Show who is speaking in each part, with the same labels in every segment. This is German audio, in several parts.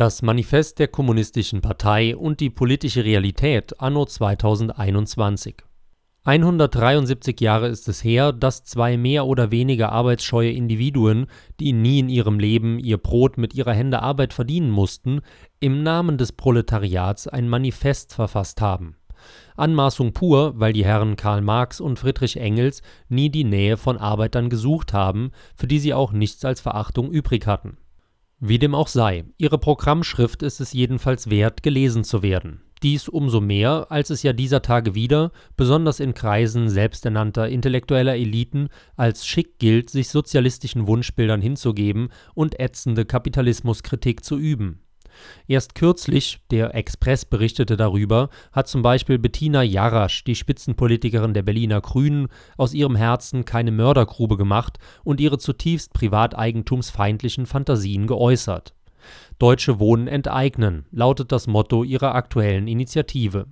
Speaker 1: Das Manifest der Kommunistischen Partei und die politische Realität anno 2021. 173 Jahre ist es her, dass zwei mehr oder weniger arbeitsscheue Individuen, die nie in ihrem Leben ihr Brot mit ihrer Hände Arbeit verdienen mussten, im Namen des Proletariats ein Manifest verfasst haben. Anmaßung pur, weil die Herren Karl Marx und Friedrich Engels nie die Nähe von Arbeitern gesucht haben, für die sie auch nichts als Verachtung übrig hatten wie dem auch sei, ihre Programmschrift ist es jedenfalls wert, gelesen zu werden. Dies umso mehr, als es ja dieser Tage wieder, besonders in Kreisen selbsternannter intellektueller Eliten, als schick gilt, sich sozialistischen Wunschbildern hinzugeben und ätzende Kapitalismuskritik zu üben Erst kürzlich, der Express berichtete darüber, hat zum Beispiel Bettina Jarasch, die Spitzenpolitikerin der Berliner Grünen, aus ihrem Herzen keine Mördergrube gemacht und ihre zutiefst privateigentumsfeindlichen Phantasien geäußert. Deutsche Wohnen enteignen lautet das Motto ihrer aktuellen Initiative.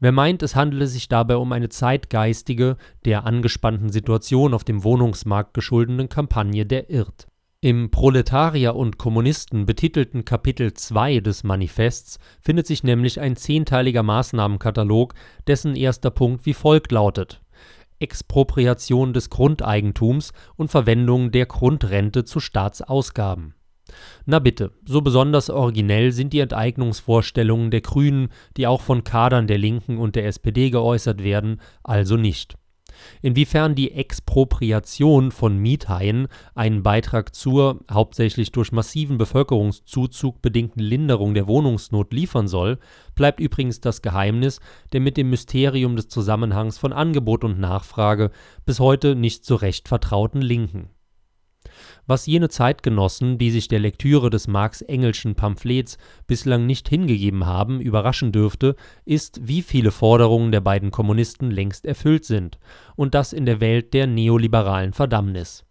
Speaker 1: Wer meint, es handele sich dabei um eine zeitgeistige, der angespannten Situation auf dem Wohnungsmarkt geschuldeten Kampagne, der irrt im Proletarier und Kommunisten betitelten Kapitel 2 des Manifests findet sich nämlich ein zehnteiliger Maßnahmenkatalog, dessen erster Punkt wie folgt lautet: Expropriation des Grundeigentums und Verwendung der Grundrente zu Staatsausgaben. Na bitte, so besonders originell sind die Enteignungsvorstellungen der Grünen, die auch von Kadern der Linken und der SPD geäußert werden, also nicht Inwiefern die Expropriation von Miethaien einen Beitrag zur hauptsächlich durch massiven Bevölkerungszuzug bedingten Linderung der Wohnungsnot liefern soll, bleibt übrigens das Geheimnis der mit dem Mysterium des Zusammenhangs von Angebot und Nachfrage bis heute nicht so recht vertrauten Linken was jene Zeitgenossen, die sich der Lektüre des Marx-Engelschen Pamphlets bislang nicht hingegeben haben, überraschen dürfte, ist, wie viele Forderungen der beiden Kommunisten längst erfüllt sind, und das in der Welt der neoliberalen Verdammnis.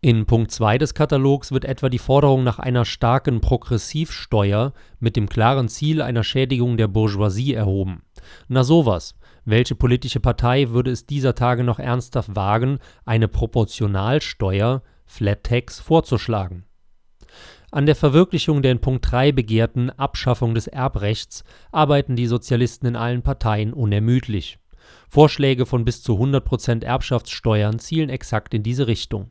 Speaker 1: In Punkt 2 des Katalogs wird etwa die Forderung nach einer starken Progressivsteuer mit dem klaren Ziel einer Schädigung der Bourgeoisie erhoben. Na sowas. Welche politische Partei würde es dieser Tage noch ernsthaft wagen, eine Proportionalsteuer Flat Tax vorzuschlagen. An der Verwirklichung der in Punkt 3 begehrten Abschaffung des Erbrechts arbeiten die Sozialisten in allen Parteien unermüdlich. Vorschläge von bis zu 100% Erbschaftssteuern zielen exakt in diese Richtung.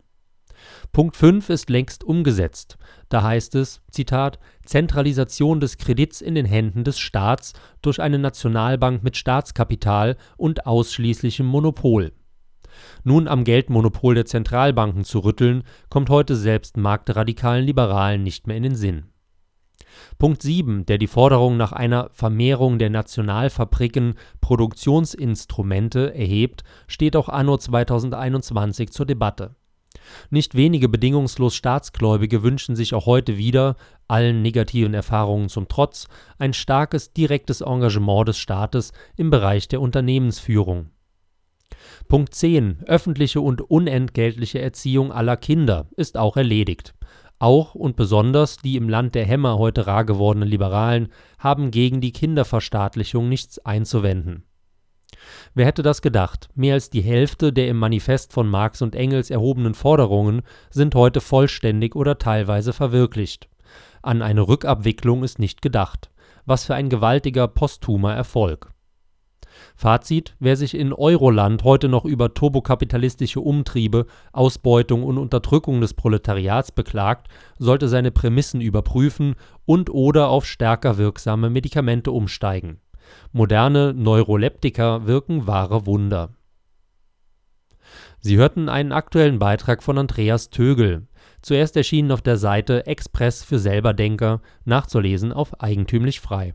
Speaker 1: Punkt 5 ist längst umgesetzt. Da heißt es, Zitat, Zentralisation des Kredits in den Händen des Staats durch eine Nationalbank mit Staatskapital und ausschließlichem Monopol nun am Geldmonopol der Zentralbanken zu rütteln, kommt heute selbst marktradikalen Liberalen nicht mehr in den Sinn. Punkt 7, der die Forderung nach einer Vermehrung der Nationalfabriken Produktionsinstrumente erhebt, steht auch anno 2021 zur Debatte. Nicht wenige bedingungslos Staatsgläubige wünschen sich auch heute wieder, allen negativen Erfahrungen zum Trotz, ein starkes direktes Engagement des Staates im Bereich der Unternehmensführung Punkt 10. Öffentliche und unentgeltliche Erziehung aller Kinder ist auch erledigt. Auch und besonders die im Land der Hämmer heute rar gewordenen Liberalen haben gegen die Kinderverstaatlichung nichts einzuwenden. Wer hätte das gedacht? Mehr als die Hälfte der im Manifest von Marx und Engels erhobenen Forderungen sind heute vollständig oder teilweise verwirklicht. An eine Rückabwicklung ist nicht gedacht. Was für ein gewaltiger posthumer Erfolg. Fazit: Wer sich in Euroland heute noch über turbokapitalistische Umtriebe, Ausbeutung und Unterdrückung des Proletariats beklagt, sollte seine Prämissen überprüfen und/oder auf stärker wirksame Medikamente umsteigen. Moderne Neuroleptika wirken wahre Wunder. Sie hörten einen aktuellen Beitrag von Andreas Tögel. Zuerst erschienen auf der Seite Express für Selberdenker, nachzulesen auf eigentümlich frei